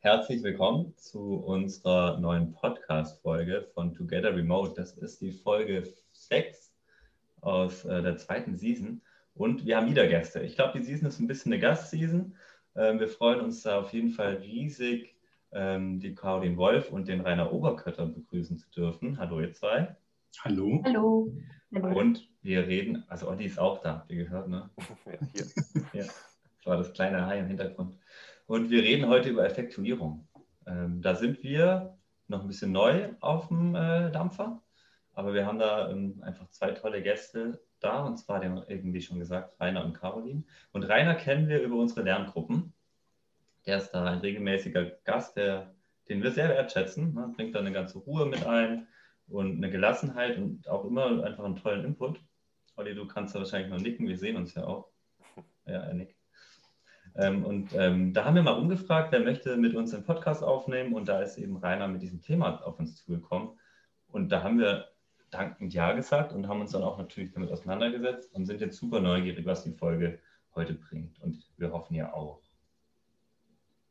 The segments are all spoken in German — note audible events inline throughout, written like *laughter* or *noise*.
Herzlich willkommen zu unserer neuen Podcast-Folge von Together Remote. Das ist die Folge 6 aus äh, der zweiten Season. Und wir haben wieder Gäste. Ich glaube, die Season ist ein bisschen eine Gastseason. Ähm, wir freuen uns da auf jeden Fall riesig, ähm, die Caroline Wolf und den Rainer Oberkötter begrüßen zu dürfen. Hallo, ihr zwei. Hallo. Hallo. Und wir reden, also Olli ist auch da, wie gehört, ne? *laughs* Ja, hier. ja, das war das kleine Hai im Hintergrund. Und wir reden heute über Effektuierung. Ähm, da sind wir noch ein bisschen neu auf dem äh, Dampfer, aber wir haben da ähm, einfach zwei tolle Gäste da, und zwar, den irgendwie schon gesagt, Rainer und Caroline. Und Rainer kennen wir über unsere Lerngruppen. Der ist da ein regelmäßiger Gast, der, den wir sehr wertschätzen. Ne? Bringt da eine ganze Ruhe mit ein und eine Gelassenheit und auch immer einfach einen tollen Input. Olli, du kannst da wahrscheinlich noch nicken, wir sehen uns ja auch. Ja, er nickt. Ähm, und ähm, da haben wir mal umgefragt, wer möchte mit uns einen Podcast aufnehmen und da ist eben Rainer mit diesem Thema auf uns zugekommen. Und da haben wir dankend Ja gesagt und haben uns dann auch natürlich damit auseinandergesetzt und sind jetzt super neugierig, was die Folge heute bringt. Und wir hoffen ja auch.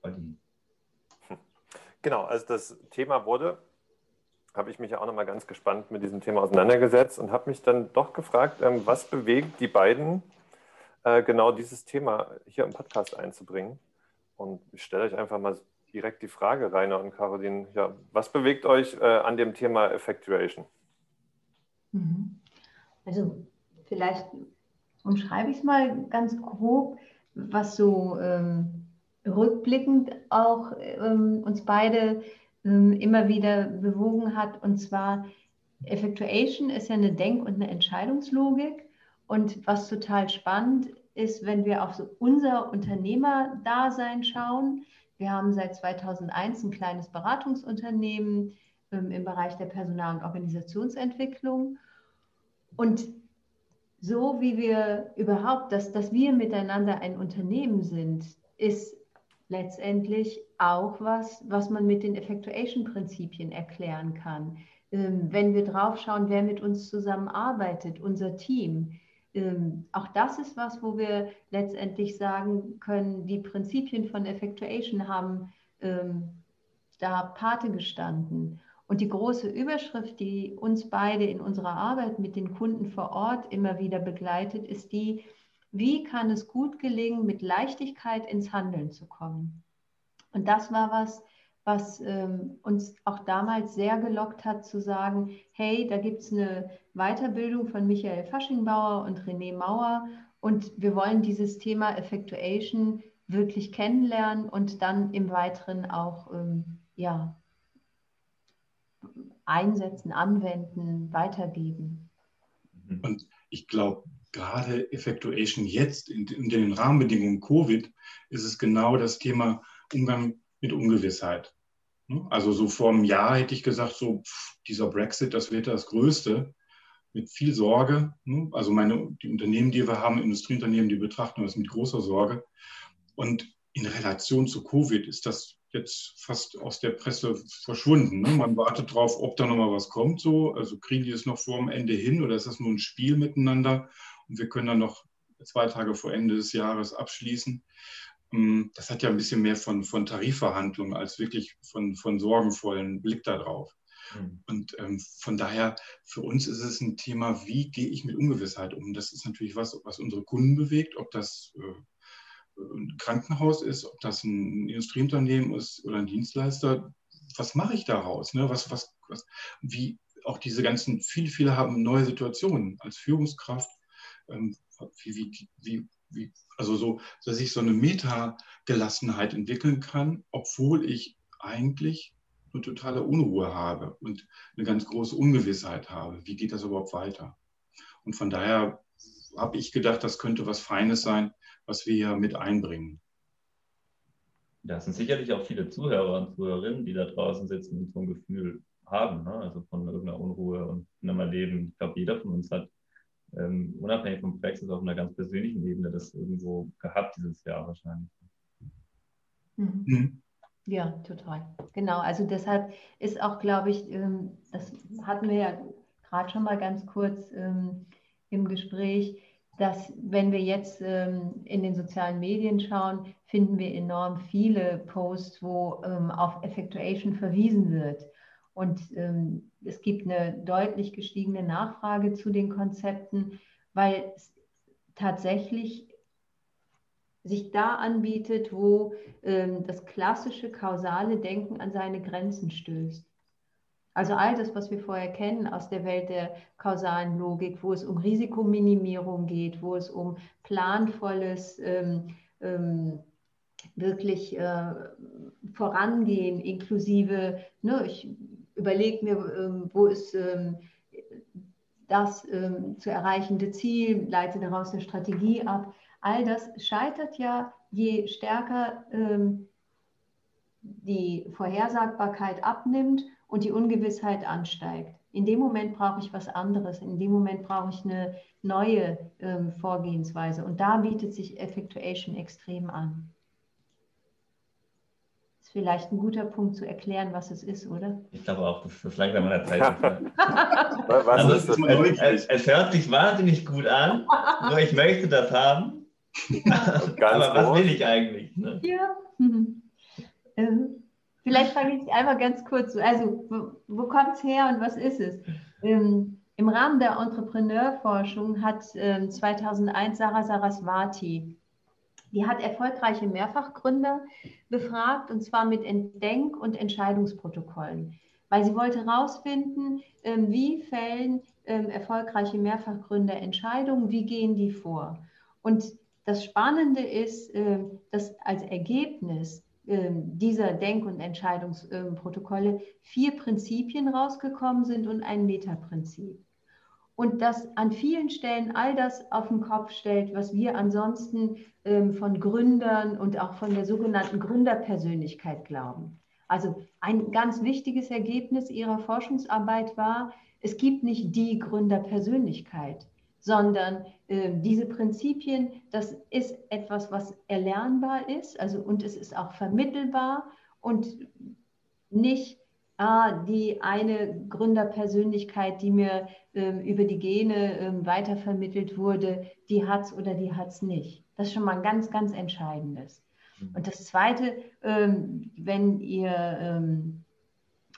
Olli. Genau, als das Thema wurde, habe ich mich ja auch nochmal ganz gespannt mit diesem Thema auseinandergesetzt und habe mich dann doch gefragt, ähm, was bewegt die beiden, äh, genau dieses Thema hier im Podcast einzubringen. Und ich stelle euch einfach mal direkt die Frage, Rainer und Caroline, ja, was bewegt euch äh, an dem Thema Effectuation? Mhm. Also vielleicht umschreibe ich es mal ganz grob, was so ähm, rückblickend auch ähm, uns beide ähm, immer wieder bewogen hat. Und zwar, Effectuation ist ja eine Denk- und eine Entscheidungslogik. Und was total spannend ist, wenn wir auf so unser Unternehmerdasein schauen. Wir haben seit 2001 ein kleines Beratungsunternehmen ähm, im Bereich der Personal- und Organisationsentwicklung. Und so wie wir überhaupt, dass, dass wir miteinander ein Unternehmen sind, ist letztendlich auch was, was man mit den Effectuation-Prinzipien erklären kann. Ähm, wenn wir drauf schauen, wer mit uns zusammenarbeitet, unser Team, ähm, auch das ist was, wo wir letztendlich sagen können, die Prinzipien von Effectuation haben ähm, da Pate gestanden. Und die große Überschrift, die uns beide in unserer Arbeit mit den Kunden vor Ort immer wieder begleitet, ist die, wie kann es gut gelingen, mit Leichtigkeit ins Handeln zu kommen. Und das war was, was ähm, uns auch damals sehr gelockt hat zu sagen, hey, da gibt es eine Weiterbildung von Michael Faschingbauer und René Mauer und wir wollen dieses Thema Effectuation wirklich kennenlernen und dann im Weiteren auch ähm, ja, einsetzen, anwenden, weitergeben. Mhm. Und ich glaube, gerade Effectuation jetzt in, in, den Rahmenbedingungen Covid ist es genau das Thema Umgang mit Ungewissheit. Ne? Also so vor einem Jahr hätte ich gesagt, so pff, dieser Brexit, das wird das Größte mit viel Sorge. Ne? Also meine, die Unternehmen, die wir haben, Industrieunternehmen, die betrachten das mit großer Sorge. Und in Relation zu Covid ist das jetzt fast aus der Presse verschwunden. Ne? Man wartet darauf, ob da noch mal was kommt. So. Also kriegen die es noch vor dem Ende hin oder ist das nur ein Spiel miteinander? Und wir können dann noch zwei Tage vor Ende des Jahres abschließen. Ähm, das hat ja ein bisschen mehr von, von Tarifverhandlungen als wirklich von, von sorgenvollen Blick darauf. Mhm. Und ähm, von daher, für uns ist es ein Thema, wie gehe ich mit Ungewissheit um? Das ist natürlich was, was unsere Kunden bewegt, ob das äh, ein Krankenhaus ist, ob das ein Industrieunternehmen ist oder ein Dienstleister, was mache ich daraus? Ne? Was, was, was, wie auch diese ganzen, viele, viele haben neue Situationen als Führungskraft. Ähm, wie, wie, wie, wie, also so, dass ich so eine Meta-Gelassenheit entwickeln kann, obwohl ich eigentlich eine totale Unruhe habe und eine ganz große Ungewissheit habe. Wie geht das überhaupt weiter? Und von daher habe ich gedacht, das könnte was Feines sein, was wir hier mit einbringen. Da sind sicherlich auch viele Zuhörer und Zuhörerinnen, die da draußen sitzen und so ein Gefühl haben, ne? also von irgendeiner Unruhe und einem Erleben. Ich glaube, jeder von uns hat ähm, unabhängig vom Brexit auf einer ganz persönlichen Ebene das irgendwo gehabt dieses Jahr wahrscheinlich. Mhm. Ja, total. Genau. Also deshalb ist auch, glaube ich, ähm, das hatten wir ja gerade schon mal ganz kurz ähm, im Gespräch, dass wenn wir jetzt ähm, in den sozialen Medien schauen, finden wir enorm viele Posts, wo auf Effectuation verwiesen wird. Und es gibt eine deutlich gestiegene Nachfrage zu den Konzepten, weil es tatsächlich sich da anbietet, wo ähm, das klassische kausale Denken an seine Grenzen stößt. Also all das, was wir vorher kennen aus der Welt der kausalen Logik, wo es um Risikominimierung geht, wo es um planvolles, ähm, ähm, wirklich äh, Vorangehen, inklusive, ne, ich überlege mir, ähm, wo ist ähm, das ähm, zu erreichende Ziel, leite daraus eine Strategie ab. All das scheitert ja, je stärker ähm, die Vorhersagbarkeit abnimmt und die Ungewissheit ansteigt. In dem Moment brauche ich was anderes. In dem Moment brauche ich eine neue ähm, Vorgehensweise. Und da bietet sich Effectuation extrem an. Ist vielleicht ein guter Punkt zu erklären, was es ist, oder? Ich glaube auch, das ist langsam an der Zeit. *laughs* was also ist das? Es, es, es, hört sich wahnsinnig gut an, nur ich möchte das haben. *laughs* Aber was will ich eigentlich? Ne? Ja. Mhm. *laughs* Ähm, Vielleicht fange ich einmal ganz kurz zu. Also, wo, wo kommt es her und was ist es? Ähm, Im Rahmen der Entrepreneurforschung hat ähm, 2001 Sarah Saraswati, die hat erfolgreiche Mehrfachgründer befragt und zwar mit Denk- und Entscheidungsprotokollen, weil sie wollte herausfinden, ähm, wie fällen ähm, erfolgreiche Mehrfachgründer Entscheidungen, wie gehen die vor. Und das Spannende ist, äh, dass als Ergebnis ähm, dieser Denk- und Entscheidungsprotokolle vier Prinzipien rausgekommen sind und ein Metaprinzip. Und das an vielen Stellen all das auf den Kopf stellt, was wir ansonsten ähm, von Gründern und auch von der sogenannten Gründerpersönlichkeit glauben. Also ein ganz wichtiges Ergebnis ihrer Forschungsarbeit war, es gibt nicht die Gründerpersönlichkeit sondern äh, diese Prinzipien, das ist etwas, was erlernbar ist, also und es ist auch vermittelbar und nicht ah, die eine Gründerpersönlichkeit, die mir äh, über die Gene äh, weitervermittelt wurde, die hat es oder die hat es nicht. Das ist schon mal ein ganz, ganz Entscheidendes. Mhm. Und das Zweite, ähm, wenn ihr ähm,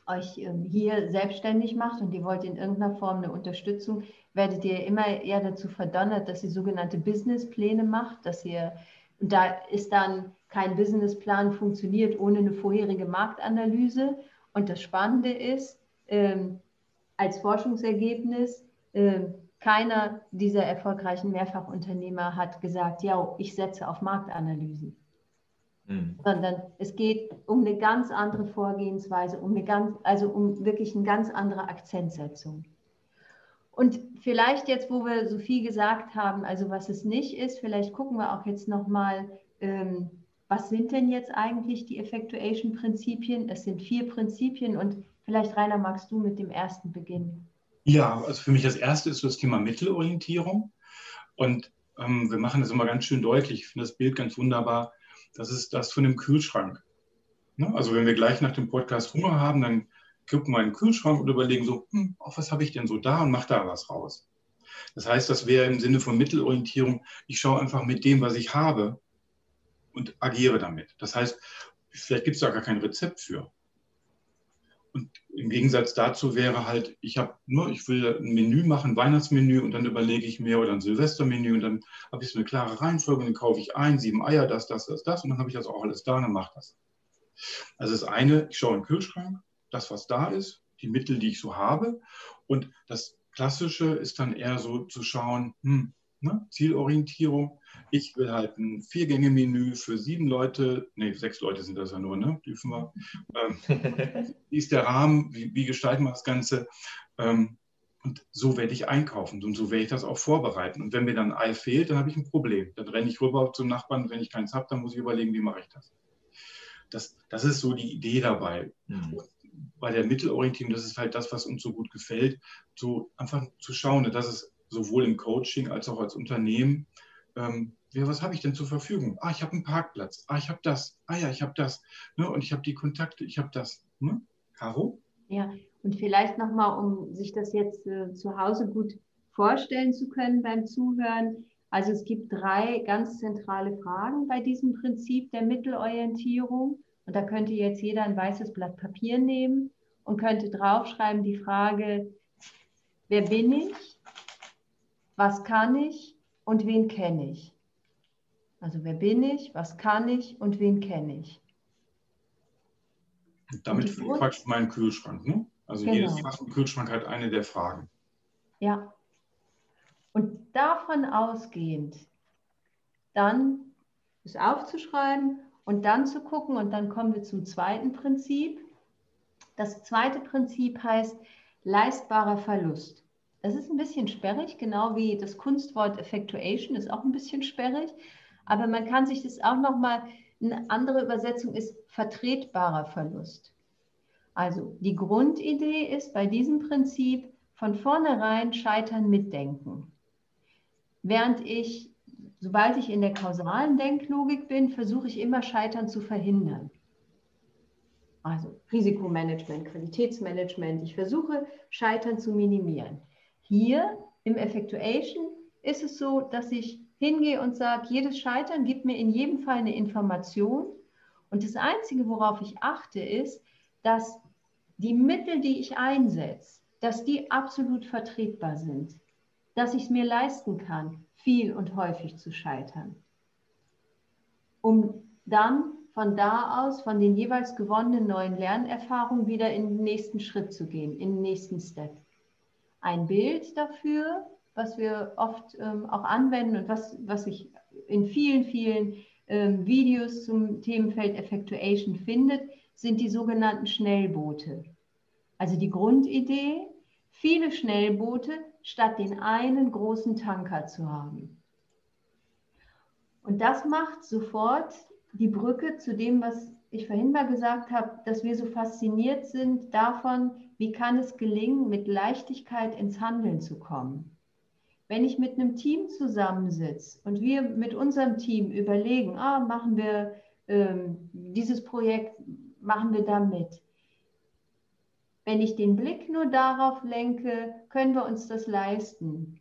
euch ähm, hier selbstständig macht und ihr wollt in irgendeiner Form eine Unterstützung, werdet ihr immer eher dazu verdonnert, dass ihr sogenannte Businesspläne macht, dass ihr, und da ist dann kein Businessplan funktioniert ohne eine vorherige Marktanalyse. Und das Spannende ist, ähm, als Forschungsergebnis, äh, keiner dieser erfolgreichen Mehrfachunternehmer hat gesagt, ja, ich setze auf Marktanalysen. Mhm. Sondern es geht um eine ganz andere Vorgehensweise, um eine ganz, also um wirklich eine ganz andere Akzentsetzung. Und vielleicht jetzt, wo wir so viel gesagt haben, also was es nicht ist, vielleicht gucken wir auch jetzt nochmal, ähm, was sind denn jetzt eigentlich die Effectuation-Prinzipien? Es sind vier Prinzipien und vielleicht, Rainer, magst du mit dem ersten beginnen? Ja, also für mich das erste ist so das Thema Mittelorientierung. Und ähm, wir machen das immer ganz schön deutlich. Ich finde das Bild ganz wunderbar. Das ist das von dem Kühlschrank. Ne? Also wenn wir gleich nach dem Podcast Hunger haben, dann gucken wir in den Kühlschrank und überlegen so, hm, auf was habe ich denn so da und mache da was raus. Das heißt, das wäre im Sinne von Mittelorientierung, ich schaue einfach mit dem, was ich habe und agiere damit. Das heißt, vielleicht gibt es da gar kein Rezept für. Und im Gegensatz dazu wäre halt, ich habe nur, ich will ein Menü machen, ein Weihnachtsmenü und dann überlege ich mir oder ein Silvestermenü und dann habe ich so eine klare Reihenfolge und dann kaufe ich ein, sieben Eier, das, das, das, das und dann habe ich das auch alles da und dann mache das. Also das eine, ich schaue in den Kühlschrank, das, was da ist, die Mittel, die ich so habe. Und das Klassische ist dann eher so zu schauen, hm, ne, Zielorientierung. Ich will halt ein Viergänge-Menü für sieben Leute, nee, sechs Leute sind das ja nur, ne? Dürfen wir. Ähm, *laughs* wie ist der Rahmen? Wie, wie gestalten wir das Ganze? Ähm, und so werde ich einkaufen und so werde ich das auch vorbereiten. Und wenn mir dann ein Ei fehlt, dann habe ich ein Problem. Dann renne ich rüber zum Nachbarn. Wenn ich keins habe, dann muss ich überlegen, wie mache ich das. Das, das ist so die Idee dabei. Mhm bei der Mittelorientierung, das ist halt das, was uns so gut gefällt, so einfach zu schauen, dass es sowohl im Coaching als auch als Unternehmen, ähm, ja, was habe ich denn zur Verfügung? Ah, ich habe einen Parkplatz. Ah, ich habe das. Ah ja, ich habe das. Ne? Und ich habe die Kontakte. Ich habe das. Ne? Caro? Ja, und vielleicht nochmal, um sich das jetzt äh, zu Hause gut vorstellen zu können beim Zuhören. Also es gibt drei ganz zentrale Fragen bei diesem Prinzip der Mittelorientierung. Und da könnte jetzt jeder ein weißes Blatt Papier nehmen und könnte draufschreiben die Frage, wer bin ich, was kann ich und wen kenne ich. Also wer bin ich, was kann ich und wen kenne ich. Damit fragst du meinen Kühlschrank, ne? Also genau. jedes Fach im Kühlschrank hat eine der Fragen. Ja. Und davon ausgehend, dann es aufzuschreiben und dann zu gucken, und dann kommen wir zum zweiten Prinzip. Das zweite Prinzip heißt leistbarer Verlust. Das ist ein bisschen sperrig, genau wie das Kunstwort Effectuation ist auch ein bisschen sperrig. Aber man kann sich das auch nochmal, eine andere Übersetzung ist vertretbarer Verlust. Also die Grundidee ist bei diesem Prinzip von vornherein Scheitern mitdenken. Während ich, sobald ich in der kausalen Denklogik bin, versuche ich immer Scheitern zu verhindern. Also Risikomanagement, Qualitätsmanagement. Ich versuche Scheitern zu minimieren. Hier im Effectuation ist es so, dass ich hingehe und sage, jedes Scheitern gibt mir in jedem Fall eine Information. Und das Einzige, worauf ich achte, ist, dass die Mittel, die ich einsetze, dass die absolut vertretbar sind, dass ich es mir leisten kann, viel und häufig zu scheitern, um dann von da aus, von den jeweils gewonnenen neuen Lernerfahrungen wieder in den nächsten Schritt zu gehen, in den nächsten Step ein Bild dafür, was wir oft ähm, auch anwenden und was, was sich in vielen, vielen ähm, Videos zum Themenfeld Effectuation findet, sind die sogenannten Schnellboote. Also die Grundidee, viele Schnellboote statt den einen großen Tanker zu haben. Und das macht sofort die Brücke zu dem, was ich vorhin mal gesagt habe, dass wir so fasziniert sind davon, wie kann es gelingen, mit Leichtigkeit ins Handeln zu kommen. Wenn ich mit einem Team zusammensitze und wir mit unserem Team überlegen, ah, machen wir ähm, dieses Projekt, machen wir da mit. Wenn ich den Blick nur darauf lenke, können wir uns das leisten?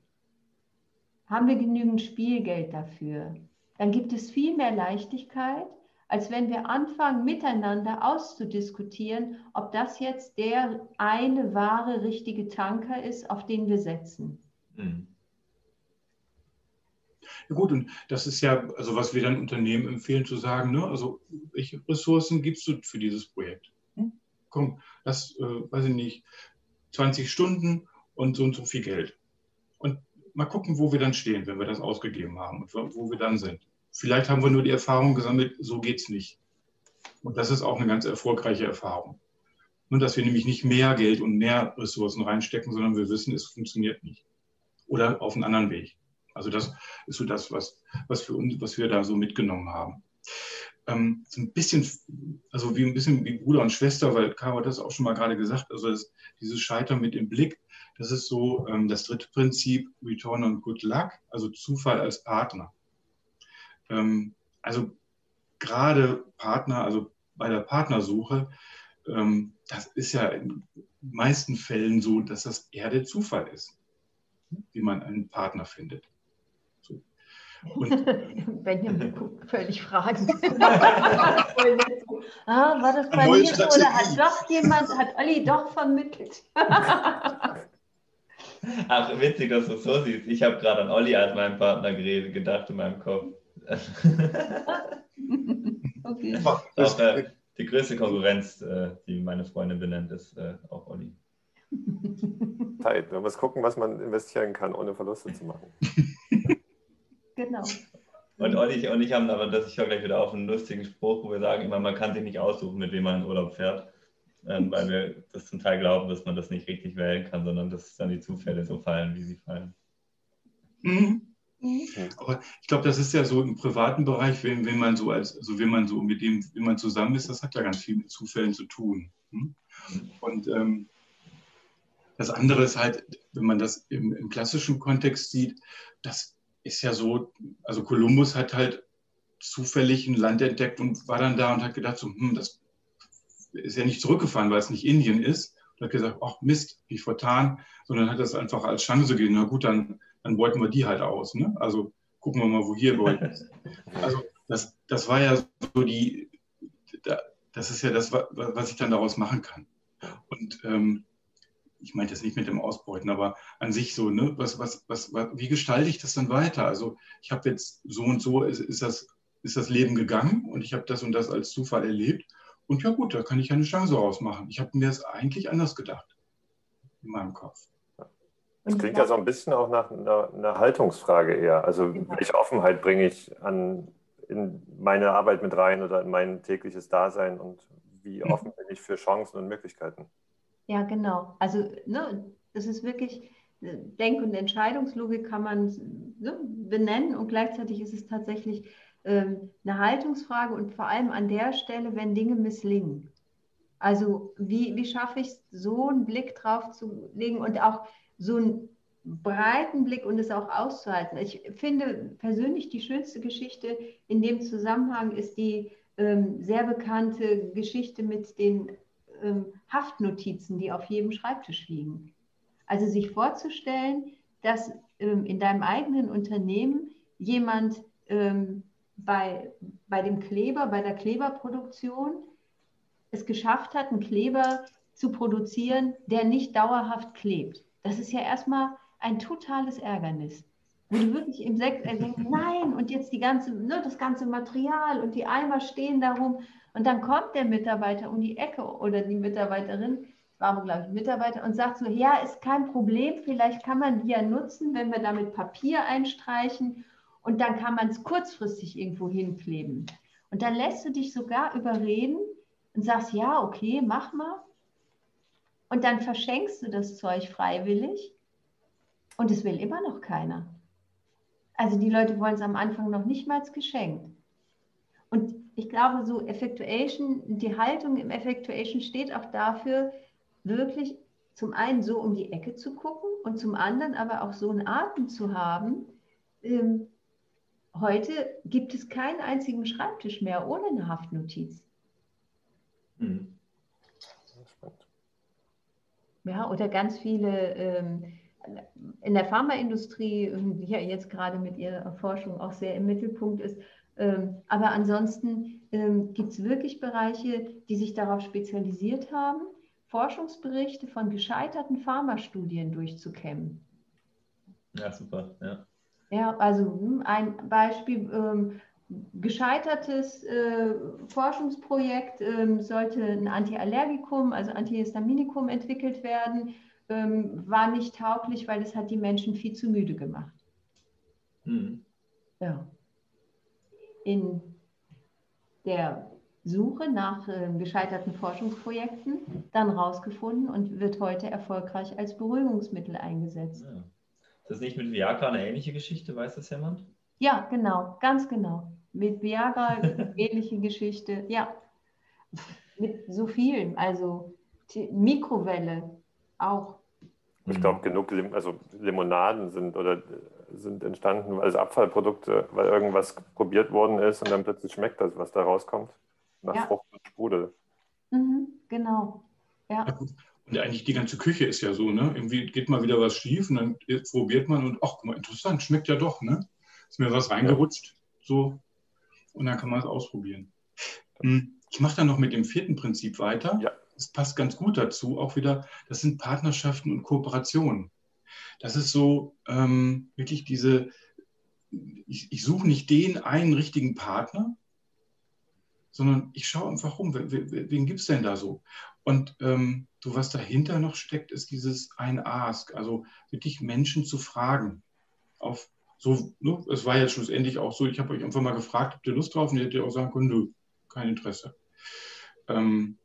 Haben wir genügend Spielgeld dafür? Dann gibt es viel mehr Leichtigkeit als wenn wir anfangen, miteinander auszudiskutieren, ob das jetzt der eine wahre, richtige Tanker ist, auf den wir setzen. Mhm. Ja gut, und das ist ja, also was wir dann Unternehmen empfehlen zu sagen, ne, also welche Ressourcen gibst du für dieses Projekt? Komm, das, äh, weiß ich nicht, 20 Stunden und so und so viel Geld. Und mal gucken, wo wir dann stehen, wenn wir das ausgegeben haben und wo wir dann sind. Vielleicht haben wir nur die Erfahrung gesammelt, so geht es nicht. Und das ist auch eine ganz erfolgreiche Erfahrung. Nur, dass wir nämlich nicht mehr Geld und mehr Ressourcen reinstecken, sondern wir wissen, es funktioniert nicht. Oder auf einen anderen Weg. Also das ist so das, was, was, für uns, was wir da so mitgenommen haben. Ähm, so ein bisschen, also wie ein bisschen wie Bruder und Schwester, weil Caro hat das auch schon mal gerade gesagt, also das, dieses Scheitern mit dem Blick, das ist so ähm, das dritte Prinzip, Return on Good Luck, also Zufall als Partner. Ähm, also gerade Partner, also bei der Partnersuche, ähm, das ist ja in meisten Fällen so, dass das eher der Zufall ist, wie man einen Partner findet. Und, *laughs* Benjamin *laughs* guckt völlig fragend. *laughs* ah, war das bei mir so oder hat doch jemand, hat Olli doch vermittelt? Ach, witzig, dass du es so siehst. Ich habe gerade an Olli als meinen Partner geredet, gedacht in meinem Kopf. okay. Auch, äh, die größte Konkurrenz, äh, die meine Freundin benennt, ist äh, auch Olli. Zeit. Man muss gucken, was man investieren kann, ohne Verluste zu machen. Genau. Und Olli und ich haben aber, das ich höre gleich wieder auf, einen lustigen Spruch, wo wir sagen immer, man kann sich nicht aussuchen, mit wem man in Urlaub fährt. Ähm, weil wir das zum Teil glauben, dass man das nicht richtig wählen kann, sondern dass dann die Zufälle so fallen, wie sie fallen. Mhm. Mhm. Aber ich glaube, das ist ja so im privaten Bereich, wenn, wenn man so als, also wenn man so mit dem, wenn man zusammen ist, das hat ja ganz viel mit Zufällen zu tun. Hm? Und ähm, das andere ist halt, wenn man das im, im, klassischen Kontext sieht, das ist ja so, also Kolumbus hat halt zufällig ein Land entdeckt und war dann da und hat gedacht, so, hm, das ist ja nicht zurückgefahren, weil es nicht Indien ist. Und hat gesagt, ach Mist, wie vertan, sondern hat das einfach als Chance gegeben. Na gut, dann dann beuten wir die halt aus. Ne? Also gucken wir mal, wo hier ist. *laughs* Also das, das war ja so die, das ist ja das, was ich dann daraus machen kann. Und ähm, ich meine das nicht mit dem Ausbeuten, aber an sich so, ne, was, was, was, wie gestalte ich das dann weiter? Also ich habe jetzt so und so ist, ist, das, ist das Leben gegangen und ich habe das und das als Zufall erlebt. Und ja gut, da kann ich eine Chance rausmachen. Ich habe mir das eigentlich anders gedacht in meinem Kopf. Das klingt ja so ein bisschen auch nach einer, einer Haltungsfrage eher. Also genau. welche Offenheit bringe ich an, in meine Arbeit mit rein oder in mein tägliches Dasein und wie mhm. offen bin ich für Chancen und Möglichkeiten? Ja, genau. Also ne, das ist wirklich, Denk- und Entscheidungslogik kann man ne, benennen und gleichzeitig ist es tatsächlich ähm, eine Haltungsfrage und vor allem an der Stelle, wenn Dinge misslingen. Also wie, wie schaffe ich es, so einen Blick drauf zu legen und auch so einen breiten Blick und es auch auszuhalten. Ich finde persönlich die schönste Geschichte in dem Zusammenhang ist die ähm, sehr bekannte Geschichte mit den ähm, Haftnotizen, die auf jedem Schreibtisch liegen. Also sich vorzustellen, dass ähm, in deinem eigenen Unternehmen jemand ähm, bei, bei dem Kleber, bei der Kleberproduktion es geschafft hat, einen Kleber zu produzieren, der nicht dauerhaft klebt. Das ist ja erstmal ein totales Ärgernis. Wo du wirklich im Sekt äh, denkst, *laughs* nein, und jetzt die ganze, ne, das ganze Material und die Eimer stehen darum. Und dann kommt der Mitarbeiter um die Ecke oder die Mitarbeiterin, war aber, glaube ich, Mitarbeiter, und sagt so, ja, ist kein Problem, vielleicht kann man die ja nutzen, wenn wir damit Papier einstreichen und dann kann man es kurzfristig irgendwo hinkleben. Und dann lässt du dich sogar überreden und sagst, ja, okay, mach mal. Und dann verschenkst du das Zeug freiwillig und es will immer noch keiner. Also die Leute wollen es am Anfang noch nicht mal geschenkt. Und ich glaube, so Effectuation, die Haltung im Effectuation steht auch dafür, wirklich zum einen so um die Ecke zu gucken und zum anderen aber auch so einen Atem zu haben. Ähm, heute gibt es keinen einzigen Schreibtisch mehr ohne eine Haftnotiz. Mhm. Ja, oder ganz viele ähm, in der Pharmaindustrie, die ja jetzt gerade mit ihrer Forschung auch sehr im Mittelpunkt ist. Ähm, aber ansonsten ähm, gibt es wirklich Bereiche, die sich darauf spezialisiert haben, Forschungsberichte von gescheiterten Pharmastudien durchzukämmen. Ja, super. Ja, ja also hm, ein Beispiel, ähm, gescheitertes äh, Forschungsprojekt ähm, sollte ein Antiallergikum, also Antihistaminikum entwickelt werden, ähm, war nicht tauglich, weil es hat die Menschen viel zu müde gemacht. Mhm. Ja. In der Suche nach äh, gescheiterten Forschungsprojekten dann rausgefunden und wird heute erfolgreich als Beruhigungsmittel eingesetzt. Ja. Ist das nicht mit Viagra eine ähnliche Geschichte? Weiß das jemand? Ja, genau, ganz genau. Mit Viagra, *laughs* ähnliche Geschichte, ja. Mit so vielen, also Mikrowelle auch. Ich glaube, genug Lim also Limonaden sind oder sind entstanden als Abfallprodukte, weil irgendwas probiert worden ist und dann plötzlich schmeckt das, was da rauskommt. Nach ja. Frucht und Sprudel. Mhm, genau. Ja. ja und eigentlich die ganze Küche ist ja so, ne? Irgendwie geht mal wieder was schief und dann probiert man und ach, guck mal, interessant, schmeckt ja doch, ne? Ist mir was reingerutscht, so und dann kann man es ausprobieren. Hm, ich mache dann noch mit dem vierten Prinzip weiter. Ja. Das passt ganz gut dazu. Auch wieder, das sind Partnerschaften und Kooperationen. Das ist so ähm, wirklich diese, ich, ich suche nicht den einen richtigen Partner, sondern ich schaue einfach rum, wen, wen gibt es denn da so? Und ähm, so was dahinter noch steckt, ist dieses ein Ask, also wirklich Menschen zu fragen, auf so, ne, es war ja schlussendlich auch so, ich habe euch einfach mal gefragt, habt ihr Lust drauf? Und ihr hättet auch sagen können, nö, kein Interesse. Ähm,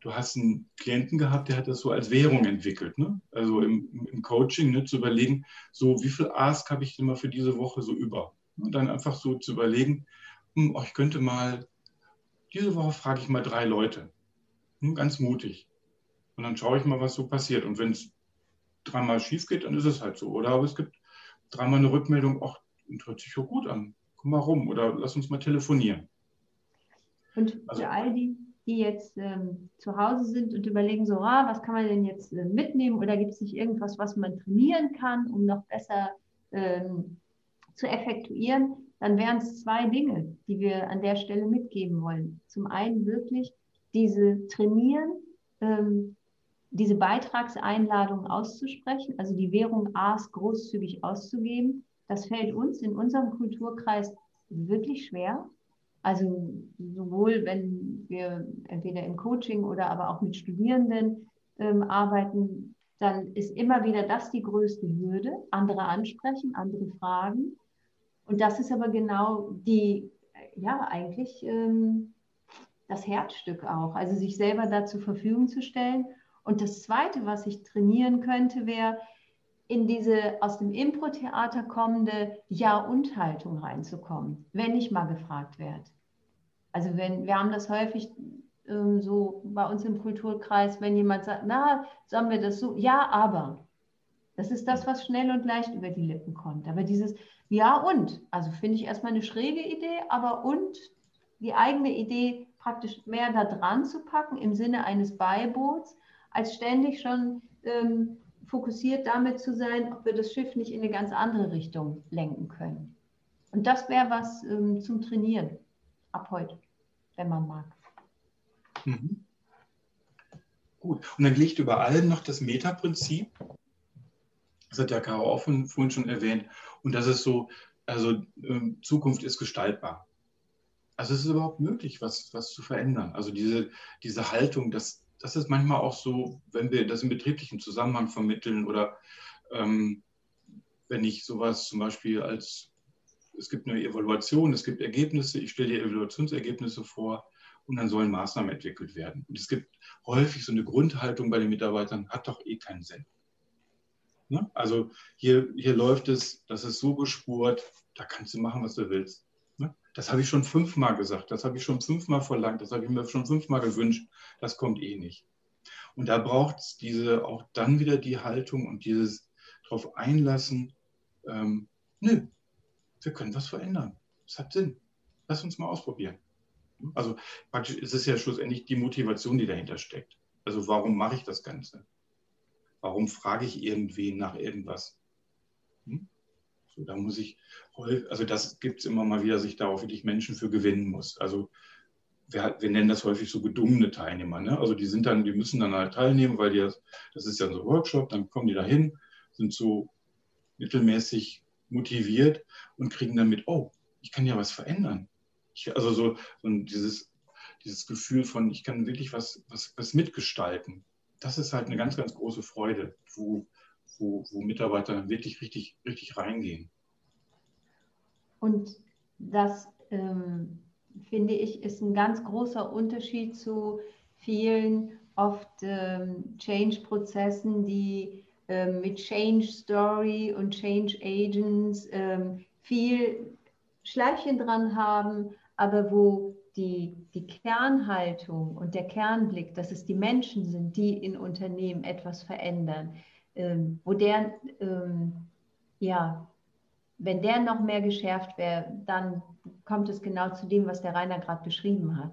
du hast einen Klienten gehabt, der hat das so als Währung entwickelt. Ne? Also im, im Coaching ne, zu überlegen, so wie viel Ask habe ich denn mal für diese Woche so über? Und dann einfach so zu überlegen, hm, oh, ich könnte mal, diese Woche frage ich mal drei Leute. Hm, ganz mutig. Und dann schaue ich mal, was so passiert. Und wenn es dreimal schief geht, dann ist es halt so. Oder aber es gibt dreimal eine Rückmeldung, ach, hört sich ja gut an, komm mal rum oder lass uns mal telefonieren. Und also, für all die, die jetzt ähm, zu Hause sind und überlegen, so, ah, was kann man denn jetzt äh, mitnehmen oder gibt es nicht irgendwas, was man trainieren kann, um noch besser ähm, zu effektuieren, dann wären es zwei Dinge, die wir an der Stelle mitgeben wollen. Zum einen wirklich diese Trainieren, ähm, diese Beitragseinladung auszusprechen, also die Währung A's großzügig auszugeben. Das fällt uns in unserem Kulturkreis wirklich schwer. Also sowohl wenn wir entweder im Coaching oder aber auch mit Studierenden ähm, arbeiten, dann ist immer wieder das die größte Hürde, andere ansprechen, andere fragen. Und das ist aber genau die, ja, eigentlich ähm, das Herzstück auch, also sich selber da zur Verfügung zu stellen. Und das Zweite, was ich trainieren könnte, wäre, in diese aus dem Impro-Theater kommende Ja-und-Haltung reinzukommen, wenn ich mal gefragt werde. Also wenn, wir haben das häufig ähm, so bei uns im Kulturkreis, wenn jemand sagt, na, sollen wir das so? Ja, aber. Das ist das, was schnell und leicht über die Lippen kommt. Aber dieses Ja und, also finde ich erstmal eine schräge Idee, aber und die eigene Idee praktisch mehr da dran zu packen im Sinne eines Beiboots, als ständig schon ähm, fokussiert damit zu sein, ob wir das Schiff nicht in eine ganz andere Richtung lenken können. Und das wäre was ähm, zum Trainieren ab heute, wenn man mag. Mhm. Gut. Und dann liegt über allem noch das Metaprinzip. Das hat ja Caro auch vorhin schon erwähnt. Und das ist so, also äh, Zukunft ist gestaltbar. Also es ist überhaupt möglich, was, was zu verändern. Also diese, diese Haltung, das, das ist manchmal auch so, wenn wir das im betrieblichen Zusammenhang vermitteln oder ähm, wenn ich sowas zum Beispiel als, es gibt eine Evaluation, es gibt Ergebnisse, ich stelle die Evaluationsergebnisse vor und dann sollen Maßnahmen entwickelt werden. Und es gibt häufig so eine Grundhaltung bei den Mitarbeitern, hat doch eh keinen Sinn. Ne? Also hier, hier läuft es, das ist so gespurt, da kannst du machen, was du willst. Das habe ich schon fünfmal gesagt, das habe ich schon fünfmal verlangt, das habe ich mir schon fünfmal gewünscht, das kommt eh nicht. Und da braucht es diese auch dann wieder die Haltung und dieses darauf einlassen, ähm, nö, wir können was verändern. Es hat Sinn. Lass uns mal ausprobieren. Also praktisch ist es ja schlussendlich die Motivation, die dahinter steckt. Also warum mache ich das Ganze? Warum frage ich irgendwen nach irgendwas? So, da muss ich, also das gibt es immer mal wieder, sich darauf wirklich Menschen für gewinnen muss. Also wir, wir nennen das häufig so gedungene Teilnehmer. Ne? Also die sind dann, die müssen dann halt teilnehmen, weil die das, das ist ja so ein Workshop, dann kommen die da hin, sind so mittelmäßig motiviert und kriegen dann mit, oh, ich kann ja was verändern. Ich, also so, so dieses, dieses Gefühl von, ich kann wirklich was, was, was mitgestalten. Das ist halt eine ganz, ganz große Freude, wo, wo, wo Mitarbeiter wirklich richtig, richtig reingehen. Und das, ähm, finde ich, ist ein ganz großer Unterschied zu vielen oft ähm, Change-Prozessen, die ähm, mit Change Story und Change Agents ähm, viel Schleifchen dran haben, aber wo die, die Kernhaltung und der Kernblick, dass es die Menschen sind, die in Unternehmen etwas verändern, wo der, ähm, ja, wenn der noch mehr geschärft wäre, dann kommt es genau zu dem, was der Rainer gerade beschrieben hat.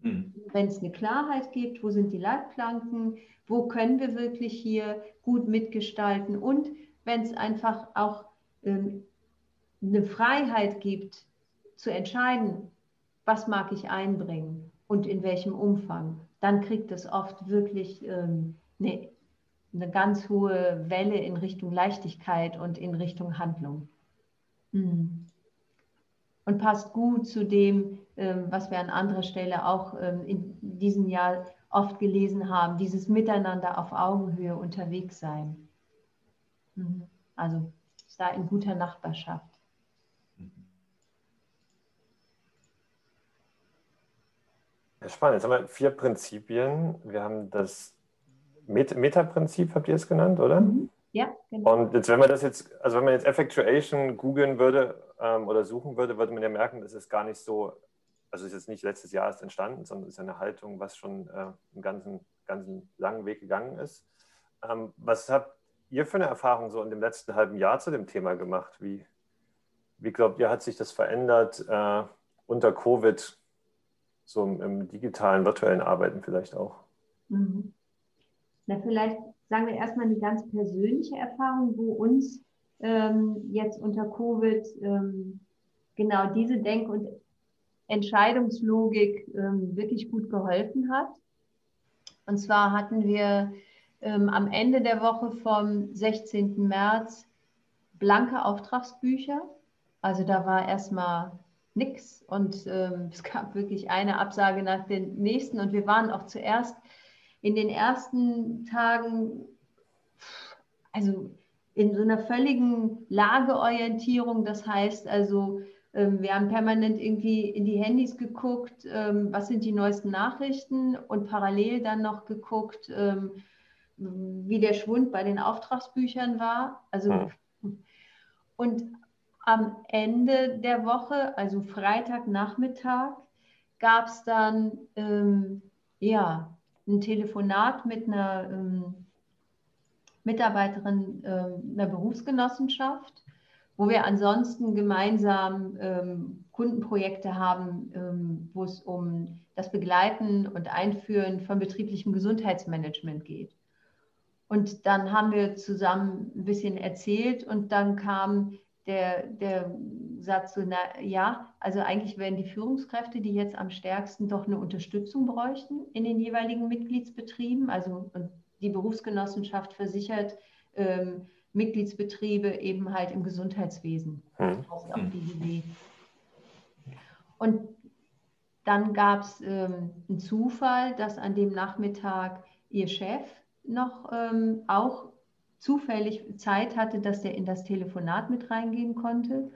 Mhm. Wenn es eine Klarheit gibt, wo sind die Leitplanken, wo können wir wirklich hier gut mitgestalten und wenn es einfach auch ähm, eine Freiheit gibt, zu entscheiden, was mag ich einbringen und in welchem Umfang, dann kriegt es oft wirklich ähm, eine, eine, ganz hohe Welle in Richtung Leichtigkeit und in Richtung Handlung. Mhm. Und passt gut zu dem, ähm, was wir an anderer Stelle auch ähm, in diesem Jahr oft gelesen haben, dieses Miteinander auf Augenhöhe unterwegs sein. Mhm. Also da in guter Nachbarschaft. Spannend. Jetzt haben wir vier Prinzipien. Wir haben das Met Meta-Prinzip, habt ihr es genannt, oder? Mhm. Ja, genau. Und jetzt, wenn man das jetzt, also wenn man jetzt Effectuation googeln würde ähm, oder suchen würde, würde man ja merken, das ist gar nicht so, also ist jetzt nicht letztes Jahr erst entstanden, sondern ist eine Haltung, was schon äh, einen ganzen, ganzen langen Weg gegangen ist. Ähm, was habt ihr für eine Erfahrung so in dem letzten halben Jahr zu dem Thema gemacht? Wie, wie glaubt ihr, hat sich das verändert äh, unter Covid? so im, im digitalen, virtuellen Arbeiten vielleicht auch? Mhm. Na, vielleicht sagen wir erstmal eine ganz persönliche Erfahrung, wo uns ähm, jetzt unter Covid ähm, genau diese Denk- und Entscheidungslogik ähm, wirklich gut geholfen hat. Und zwar hatten wir ähm, am Ende der Woche vom 16. März blanke Auftragsbücher. Also da war erstmal nichts und ähm, *laughs* es gab wirklich eine Absage nach den nächsten und wir waren auch zuerst in den ersten Tagen, also in so einer völligen Lageorientierung. Das heißt also, ähm, wir haben permanent irgendwie in die Handys geguckt, ähm, was sind die neuesten Nachrichten und parallel dann noch geguckt, ähm, wie der Schwund bei den Auftragsbüchern war. Also hm. und am Ende der Woche, also Freitagnachmittag, gab es dann ja, ein Telefonat mit einer ähm, Mitarbeiterin ähm, einer Berufsgenossenschaft, wo wir ansonsten gemeinsam ähm, Kundenprojekte haben, ähm, wo es um das Begleiten und Einführen von betrieblichem Gesundheitsmanagement geht. Und dann haben wir zusammen ein bisschen erzählt und dann kam der, der Satz so, na ja, also eigentlich wären die Führungskräfte, die jetzt am stärksten doch eine Unterstützung bräuchten in den jeweiligen Mitgliedsbetrieben. Also und die Berufsgenossenschaft versichert ähm, Mitgliedsbetriebe eben halt im Gesundheitswesen. Heißt auch BGB. Und dann gab es ähm, einen Zufall, dass an dem Nachmittag ihr Chef noch ähm, auch zufällig Zeit hatte, dass der in das Telefonat mit reingehen konnte.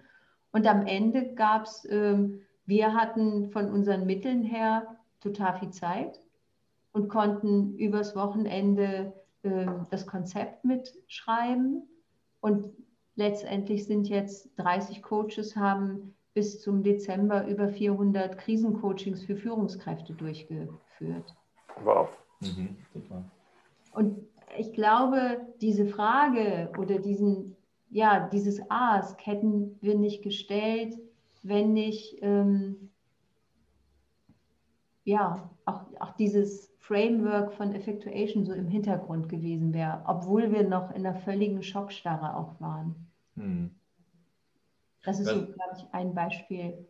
Und am Ende gab es, ähm, wir hatten von unseren Mitteln her total viel Zeit und konnten übers Wochenende äh, das Konzept mitschreiben. Und letztendlich sind jetzt 30 Coaches haben bis zum Dezember über 400 Krisencoachings für Führungskräfte durchgeführt. Wow. Mhm, und ich glaube, diese Frage oder diesen, ja, dieses Ask hätten wir nicht gestellt, wenn nicht, ähm, ja, auch, auch dieses Framework von Effectuation so im Hintergrund gewesen wäre, obwohl wir noch in einer völligen Schockstarre auch waren. Hm. Das ist so, glaube ich, ein Beispiel.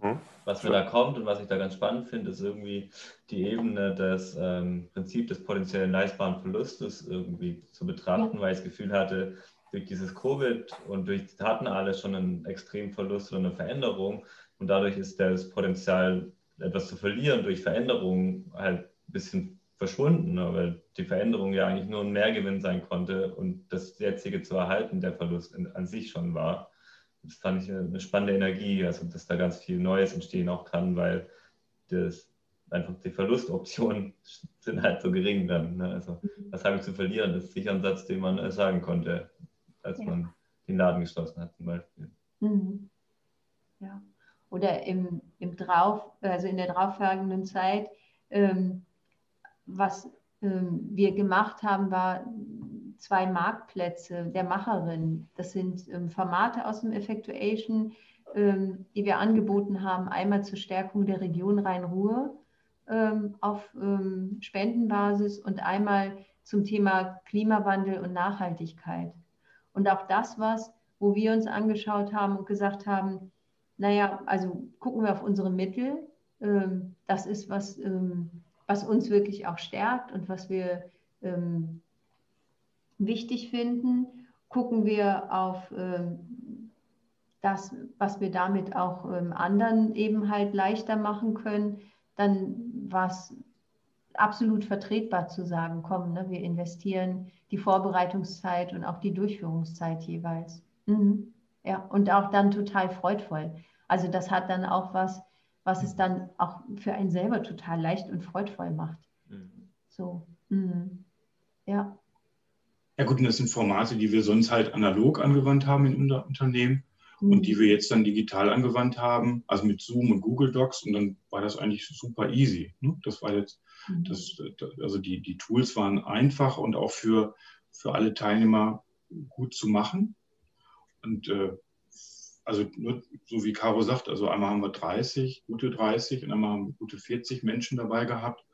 Hm? Was mir da kommt und was ich da ganz spannend finde, ist irgendwie die Ebene des ähm, Prinzip des potenziellen leistbaren Verlustes irgendwie zu betrachten, ja. weil ich das Gefühl hatte, durch dieses Covid und durch hatten alle schon einen extremen Verlust oder eine Veränderung und dadurch ist das Potenzial, etwas zu verlieren durch Veränderungen halt ein bisschen verschwunden, ne? weil die Veränderung ja eigentlich nur ein Mehrgewinn sein konnte und das jetzige zu erhalten der Verlust an sich schon war das fand ich eine spannende Energie, also dass da ganz viel Neues entstehen auch kann, weil das einfach die Verlustoptionen *laughs* sind halt so gering dann. Ne? Also mhm. was habe ich zu verlieren? Das ist sicher ein Satz, den man äh, sagen konnte, als ja. man den Laden geschlossen hat zum Beispiel. Mhm. Ja. Oder im, im drauf, also in der darauffolgenden Zeit, ähm, was ähm, wir gemacht haben, war zwei Marktplätze der Macherin. Das sind ähm, Formate aus dem Effectuation, ähm, die wir angeboten haben. Einmal zur Stärkung der Region Rhein-Ruhr ähm, auf ähm, Spendenbasis und einmal zum Thema Klimawandel und Nachhaltigkeit. Und auch das was, wo wir uns angeschaut haben und gesagt haben, naja, also gucken wir auf unsere Mittel. Ähm, das ist was, ähm, was uns wirklich auch stärkt und was wir wichtig finden, gucken wir auf ähm, das, was wir damit auch ähm, anderen eben halt leichter machen können, dann war es absolut vertretbar zu sagen, komm, ne, wir investieren die Vorbereitungszeit und auch die Durchführungszeit jeweils. Mhm. Ja, und auch dann total freudvoll. Also das hat dann auch was, was es dann auch für einen selber total leicht und freudvoll macht. Mhm. So. Mhm. Ja. Ja gut, und das sind Formate, die wir sonst halt analog angewandt haben in unserem Unternehmen mhm. und die wir jetzt dann digital angewandt haben, also mit Zoom und Google Docs und dann war das eigentlich super easy. Ne? Das war jetzt, mhm. Das, also die, die Tools waren einfach und auch für, für alle Teilnehmer gut zu machen. Und äh, also nur, so wie Caro sagt, also einmal haben wir 30, gute 30 und einmal haben wir gute 40 Menschen dabei gehabt.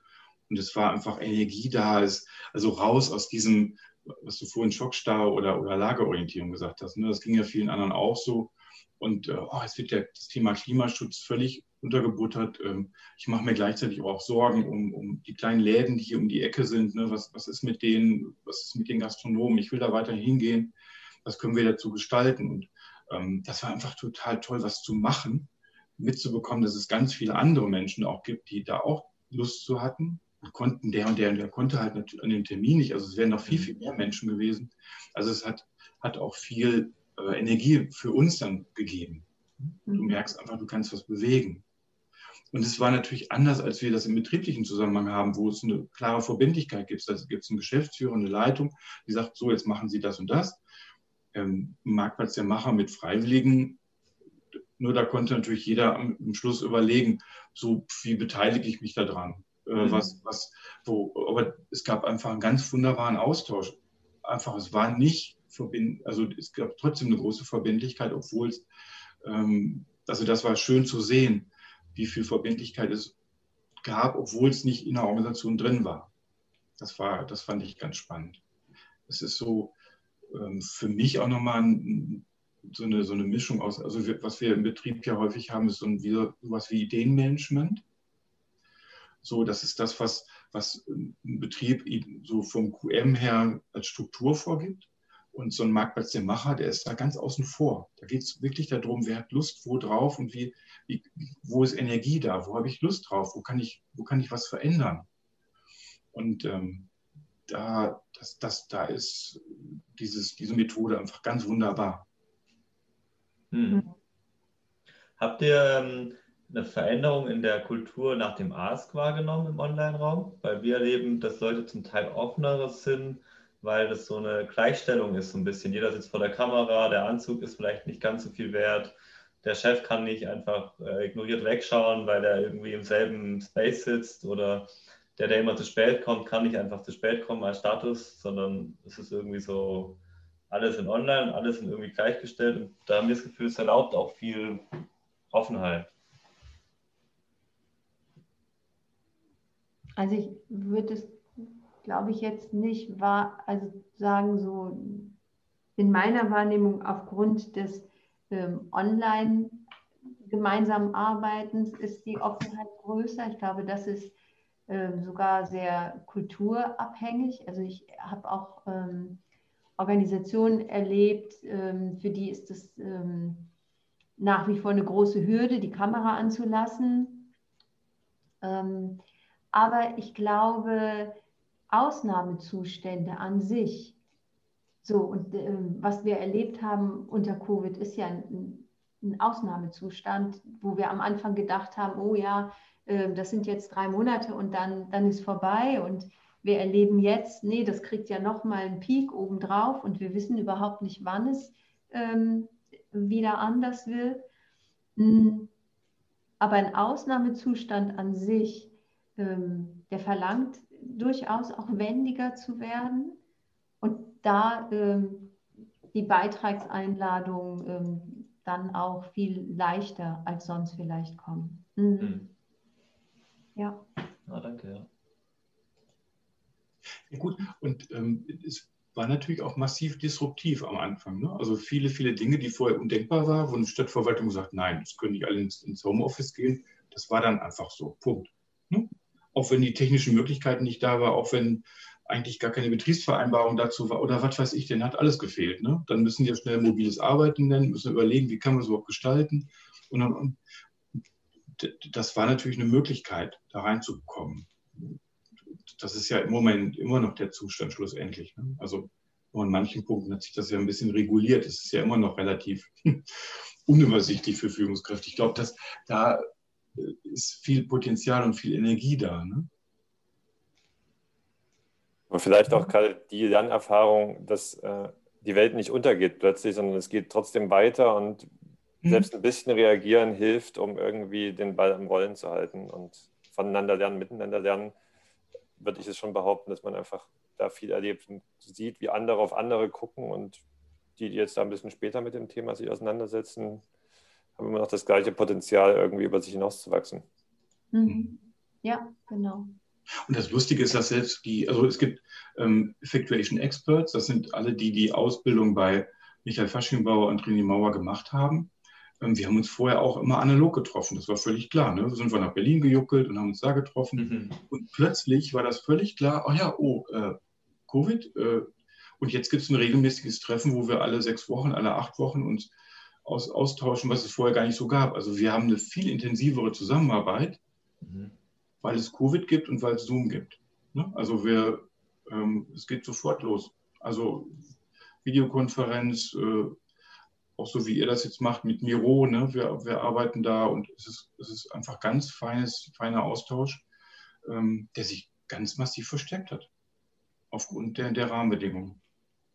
Und es war einfach Energie da, ist also raus aus diesem was du vorhin Schockstarre oder, oder Lagerorientierung gesagt hast. Ne? Das ging ja vielen anderen auch so. Und äh, oh, es wird ja das Thema Klimaschutz völlig untergebuttert. Ähm, ich mache mir gleichzeitig auch Sorgen um, um die kleinen Läden, die hier um die Ecke sind. Ne? Was, was ist mit denen? Was ist mit den Gastronomen? Ich will da weiter hingehen. Was können wir dazu gestalten? Und ähm, das war einfach total toll, was zu machen, mitzubekommen, dass es ganz viele andere Menschen auch gibt, die da auch Lust zu hatten. Und konnten der und der und der konnte halt an dem Termin nicht. Also es wären noch viel, viel mehr Menschen gewesen. Also es hat, hat auch viel äh, Energie für uns dann gegeben. Du mhm. merkst einfach, du kannst was bewegen. Und es war natürlich anders, als wir das im betrieblichen Zusammenhang haben, wo es eine klare Verbindlichkeit gibt. Da gibt es einen Geschäftsführer, eine Leitung, die sagt, so, jetzt machen Sie das und das. Ähm, Marktplatz der Macher mit Freiwilligen, nur da konnte natürlich jeder am, am Schluss überlegen, so wie beteilige ich mich daran. Äh, mhm. was, was, wo, aber es gab einfach einen ganz wunderbaren Austausch. Einfach, es war nicht verbind, also es gab trotzdem eine große Verbindlichkeit, obwohl es, ähm, also das war schön zu sehen wie viel Verbindlichkeit es gab, obwohl es nicht in der Organisation drin war. Das, war, das fand ich ganz spannend. Es ist so ähm, für mich auch nochmal ein, so, eine, so eine Mischung aus, also wir, was wir im Betrieb ja häufig haben, ist so ein, sowas wie Ideenmanagement. So, das ist das, was, was ein Betrieb so vom QM her als Struktur vorgibt. Und so ein Marktplatz der Macher, der ist da ganz außen vor. Da geht es wirklich darum, wer hat Lust wo drauf und wie, wie, wo ist Energie da, wo habe ich Lust drauf, wo kann ich, wo kann ich was verändern. Und ähm, da, das, das, da ist dieses, diese Methode einfach ganz wunderbar. Hm. Habt ihr ähm, eine Veränderung in der Kultur nach dem Ask wahrgenommen im Online-Raum? Weil wir erleben, dass Leute zum Teil offeneres sind, weil das so eine Gleichstellung ist, so ein bisschen. Jeder sitzt vor der Kamera, der Anzug ist vielleicht nicht ganz so viel wert. Der Chef kann nicht einfach äh, ignoriert wegschauen, weil er irgendwie im selben Space sitzt oder der, der immer zu spät kommt, kann nicht einfach zu spät kommen als Status, sondern es ist irgendwie so alles in online, alles in irgendwie gleichgestellt und da haben wir das Gefühl, es erlaubt auch viel Offenheit. Also ich würde es glaube ich jetzt nicht war, also sagen so in meiner Wahrnehmung aufgrund des ähm, Online gemeinsamen Arbeitens ist die Offenheit größer. Ich glaube, das ist ähm, sogar sehr kulturabhängig. Also ich habe auch ähm, Organisationen erlebt, ähm, für die ist es ähm, nach wie vor eine große Hürde, die Kamera anzulassen. Ähm, aber ich glaube, Ausnahmezustände an sich. So, und äh, was wir erlebt haben unter Covid ist ja ein, ein, Ausnahmezustand, wo wir am Anfang gedacht haben, oh ja, äh, das sind jetzt drei Monate und dann, dann ist vorbei. Und wir erleben jetzt, nee, das kriegt ja nochmal einen Peak obendrauf und wir wissen überhaupt nicht, wann es ähm, wieder anders wird. Hm. Aber ein Ausnahmezustand an sich, ähm, der verlangt durchaus auch wendiger zu werden und da ähm, die Beitragseinladungen ähm, dann auch viel leichter als sonst vielleicht kommen. Mhm. Mhm. Ja. Ah, danke, ja. ja. Gut, und ähm, es war natürlich auch massiv disruptiv am Anfang. Ne? Also viele, viele Dinge, die vorher undenkbar waren, wo eine Stadtverwaltung sagt, nein, das können nicht alle ins, ins Homeoffice gehen. Das war dann einfach so. Punkt. Auch wenn die technischen Möglichkeiten nicht da waren, auch wenn eigentlich gar keine Betriebsvereinbarung dazu war oder was weiß ich, denn hat alles gefehlt. Ne? Dann müssen wir schnell mobiles Arbeiten nennen, müssen überlegen, wie kann man es überhaupt gestalten. Und, dann, das war natürlich eine Möglichkeit, da reinzukommen. Das ist ja im Moment immer noch der Zustand schlussendlich. Ne? Also in manchen Punkten hat sich das ja ein bisschen reguliert. Es ist ja immer noch relativ *laughs* unübersichtlich für Führungskräfte. Ich glaube, dass da ist viel Potenzial und viel Energie da. Ne? Und vielleicht auch gerade die Lernerfahrung, dass äh, die Welt nicht untergeht plötzlich, sondern es geht trotzdem weiter und mhm. selbst ein bisschen reagieren hilft, um irgendwie den Ball am Rollen zu halten und voneinander lernen, miteinander lernen, würde ich es schon behaupten, dass man einfach da viel erlebt und sieht, wie andere auf andere gucken und die, die jetzt da ein bisschen später mit dem Thema sich auseinandersetzen, haben immer noch das gleiche Potenzial, irgendwie über sich hinauszuwachsen. Mhm. Ja, genau. Und das Lustige ist, dass selbst die, also es gibt ähm, Effectuation Experts, das sind alle die, die Ausbildung bei Michael Faschingbauer und René Mauer gemacht haben. Ähm, wir haben uns vorher auch immer analog getroffen, das war völlig klar. Ne? Wir sind wir nach Berlin gejuckelt und haben uns da getroffen. Mhm. Und plötzlich war das völlig klar, oh ja, oh, äh, Covid. Äh, und jetzt gibt es ein regelmäßiges Treffen, wo wir alle sechs Wochen, alle acht Wochen uns aus, austauschen, was es vorher gar nicht so gab. Also wir haben eine viel intensivere Zusammenarbeit, mhm. weil es Covid gibt und weil es Zoom gibt. Ne? Also wir, ähm, es geht sofort los. Also Videokonferenz, äh, auch so wie ihr das jetzt macht mit Miro, ne? wir, wir arbeiten da und es ist, es ist einfach ganz feines, feiner Austausch, ähm, der sich ganz massiv verstärkt hat, aufgrund der, der Rahmenbedingungen.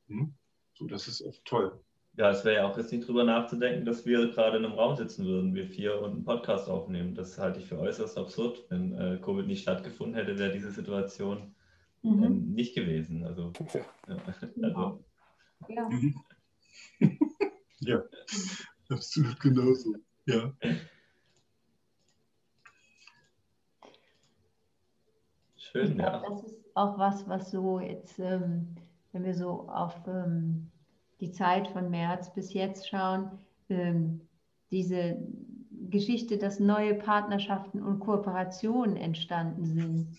Hm? So, das ist echt toll. Ja, es wäre ja auch jetzt nicht drüber nachzudenken, dass wir gerade in einem Raum sitzen würden, wir vier und einen Podcast aufnehmen. Das halte ich für äußerst absurd. Wenn äh, Covid nicht stattgefunden hätte, wäre diese Situation mhm. ähm, nicht gewesen. Also, ja. also. ja. Mhm. *laughs* ja, absolut genauso. Ja. Schön, ja. Das ist auch was, was so jetzt, ähm, wenn wir so auf ähm, die Zeit von März bis jetzt schauen, ähm, diese Geschichte, dass neue Partnerschaften und Kooperationen entstanden sind,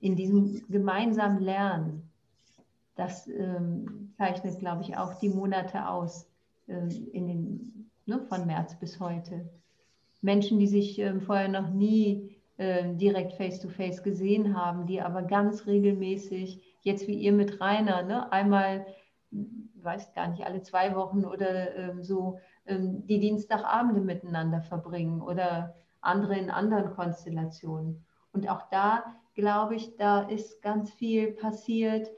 in diesem gemeinsamen Lernen, das ähm, zeichnet, glaube ich, auch die Monate aus, äh, in den, ne, von März bis heute. Menschen, die sich äh, vorher noch nie äh, direkt face-to-face -face gesehen haben, die aber ganz regelmäßig, jetzt wie ihr mit Rainer, ne, einmal weiß gar nicht, alle zwei Wochen oder ähm, so ähm, die Dienstagabende miteinander verbringen oder andere in anderen Konstellationen. Und auch da glaube ich, da ist ganz viel passiert,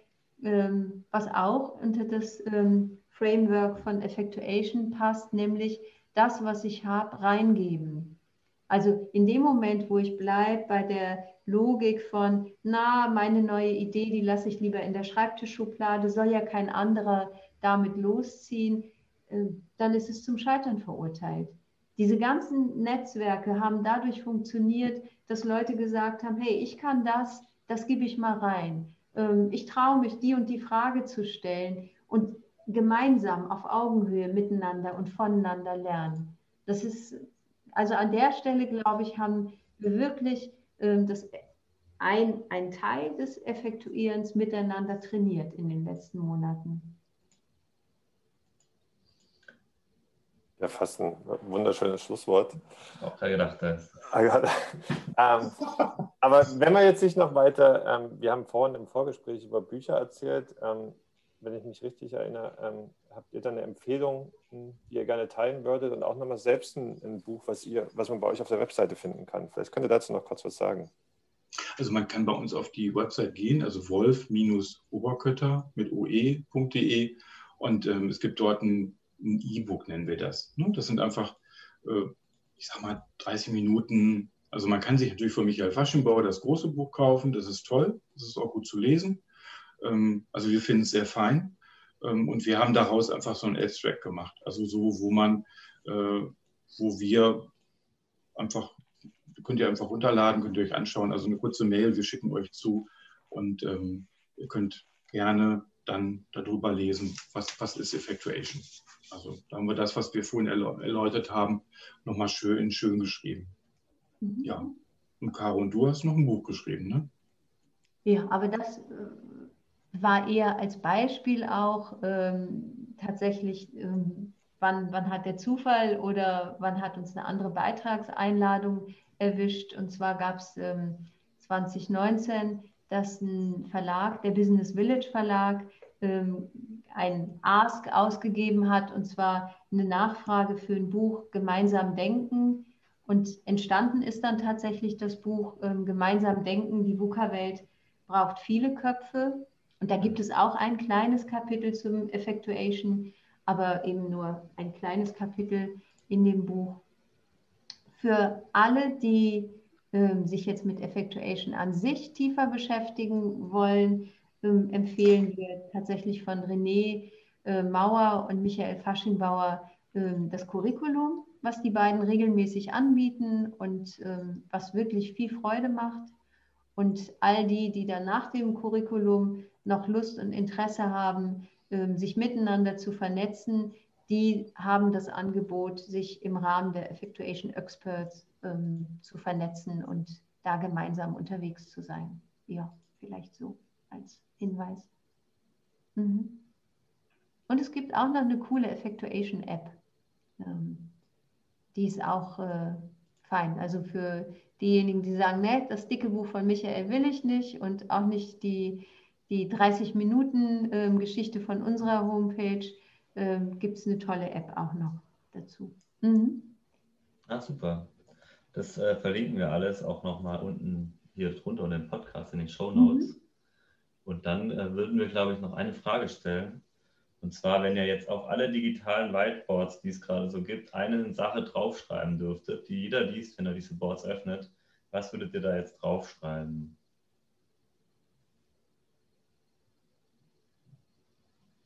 ähm, was auch unter das ähm, Framework von Effectuation passt, nämlich das, was ich habe, reingeben. Also in dem Moment, wo ich bleibe bei der Logik von, na, meine neue Idee, die lasse ich lieber in der Schreibtischschublade, soll ja kein anderer damit losziehen, äh, dann ist es zum Scheitern verurteilt. Diese ganzen Netzwerke haben dadurch funktioniert, dass Leute gesagt haben, hey, ich kann das, das gebe ich mal rein. Ähm, ich traue mich, die und die Frage zu stellen und gemeinsam auf Augenhöhe miteinander und voneinander lernen. Das ist, also an der Stelle, glaube ich, haben wir wirklich ähm, das ein, ein Teil des Effektuierens miteinander trainiert in den letzten Monaten. Ja, fast ein wunderschönes Schlusswort. Auch da gedacht hast. ähm, aber wenn man jetzt sich noch weiter, ähm, wir haben vorhin im Vorgespräch über Bücher erzählt, ähm, wenn ich mich richtig erinnere, ähm, habt ihr da eine Empfehlung, die ihr gerne teilen würdet und auch nochmal selbst ein, ein, Buch, was, ihr, was man bei euch auf der Webseite finden kann? Vielleicht könnt ihr dazu noch kurz was sagen. Also man kann bei uns auf die Website gehen, also wolf-oberkötter mit oe.de und ähm, es gibt dort ein ein E-Book nennen wir das. Ne? Das sind einfach, äh, ich sag mal, 30 Minuten. Also man kann sich natürlich von Michael Faschenbauer das große Buch kaufen, das ist toll, das ist auch gut zu lesen. Ähm, also wir finden es sehr fein. Ähm, und wir haben daraus einfach so ein Abstract gemacht. Also so, wo man, äh, wo wir einfach, könnt ihr einfach runterladen, könnt ihr euch anschauen. Also eine kurze Mail, wir schicken euch zu und ähm, ihr könnt gerne dann darüber lesen, was, was ist Effectuation. Also da haben wir das, was wir vorhin erläutert haben, nochmal schön, schön geschrieben. Mhm. Ja. Und Caro, und du hast noch ein Buch geschrieben, ne? Ja, aber das äh, war eher als Beispiel auch ähm, tatsächlich, ähm, wann, wann hat der Zufall oder wann hat uns eine andere Beitragseinladung erwischt. Und zwar gab es ähm, 2019, dass ein Verlag, der Business Village Verlag, ähm, ein Ask ausgegeben hat, und zwar eine Nachfrage für ein Buch Gemeinsam Denken. Und entstanden ist dann tatsächlich das Buch ähm, Gemeinsam Denken, die VUCA-Welt braucht viele Köpfe. Und da gibt es auch ein kleines Kapitel zum Effectuation, aber eben nur ein kleines Kapitel in dem Buch. Für alle, die äh, sich jetzt mit Effectuation an sich tiefer beschäftigen wollen, ähm, empfehlen wir tatsächlich von René äh, Mauer und Michael Faschingbauer ähm, das Curriculum, was die beiden regelmäßig anbieten und ähm, was wirklich viel Freude macht. Und all die, die dann nach dem Curriculum noch Lust und Interesse haben, ähm, sich miteinander zu vernetzen, die haben das Angebot, sich im Rahmen der Effectuation Experts ähm, zu vernetzen und da gemeinsam unterwegs zu sein. Ja, vielleicht so als Hinweis. Mhm. Und es gibt auch noch eine coole Effectuation App. Ähm, die ist auch äh, fein. Also für diejenigen, die sagen, nee, das dicke Buch von Michael will ich nicht und auch nicht die, die 30 Minuten ähm, Geschichte von unserer Homepage, ähm, gibt es eine tolle App auch noch dazu. Mhm. Ah, super. Das äh, verlinken wir alles auch nochmal unten hier drunter und im Podcast in den Show Notes. Mhm. Und dann äh, würden wir, glaube ich, noch eine Frage stellen. Und zwar, wenn ihr jetzt auf alle digitalen Whiteboards, die es gerade so gibt, eine Sache draufschreiben dürftet, die jeder liest, wenn er diese Boards öffnet, was würdet ihr da jetzt draufschreiben?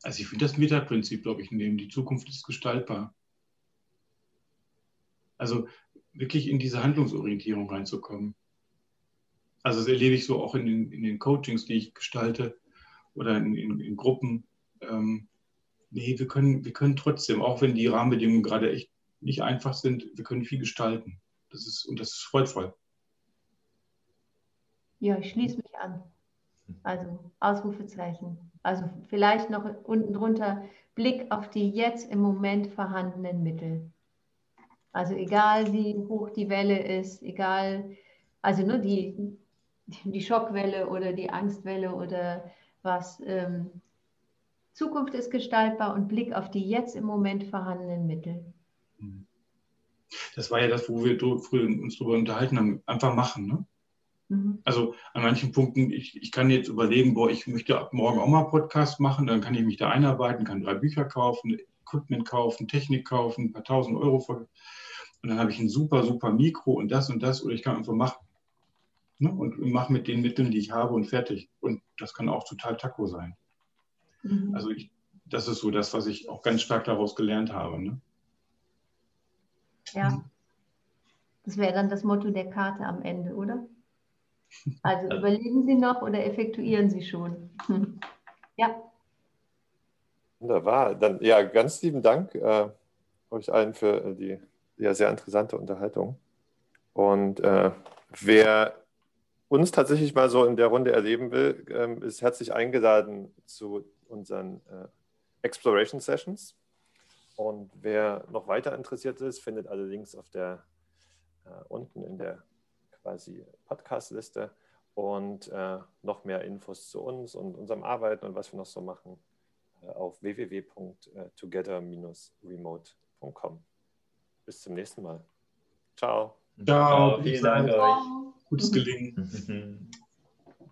Also ich finde das Meta-Prinzip, glaube ich, nehmen. Die Zukunft ist gestaltbar. Also wirklich in diese Handlungsorientierung reinzukommen. Also das erlebe ich so auch in den, in den Coachings, die ich gestalte oder in, in, in Gruppen. Ähm, nee, wir können, wir können trotzdem, auch wenn die Rahmenbedingungen gerade echt nicht einfach sind, wir können viel gestalten. Das ist, und das ist freudvoll. Ja, ich schließe mich an. Also Ausrufezeichen. Also vielleicht noch unten drunter Blick auf die jetzt im Moment vorhandenen Mittel. Also egal wie hoch die Welle ist, egal, also nur die, die Schockwelle oder die Angstwelle oder was, ähm, Zukunft ist gestaltbar und Blick auf die jetzt im Moment vorhandenen Mittel. Das war ja das, wo wir früher uns darüber unterhalten haben. Einfach machen. Ne? Mhm. Also an manchen Punkten, ich, ich kann jetzt überlegen, boah, ich möchte ab morgen auch mal Podcast machen, dann kann ich mich da einarbeiten, kann drei Bücher kaufen, Equipment kaufen, Technik kaufen, ein paar tausend Euro. Und dann habe ich ein super, super Mikro und das und das oder ich kann einfach machen. Ne? Und mache mit den Mitteln, die ich habe und fertig. Und das kann auch total Taco sein. Mhm. Also ich, das ist so das, was ich auch ganz stark daraus gelernt habe. Ne? Ja, das wäre dann das Motto der Karte am Ende, oder? Also überlegen Sie noch oder effektuieren Sie schon? ja. Wunderbar. Dann ja, ganz lieben Dank äh, euch allen für die ja, sehr interessante Unterhaltung. Und äh, wer uns tatsächlich mal so in der Runde erleben will, ähm, ist herzlich eingeladen zu unseren äh, Exploration Sessions. Und wer noch weiter interessiert ist, findet alle Links auf der äh, unten in der quasi Podcast-Liste und äh, noch mehr Infos zu uns und unserem Arbeiten und was wir noch so machen äh, auf www.together-remote.com. Bis zum nächsten Mal. Ciao. Ciao. Vielen Dank euch. Gutes Gelingen.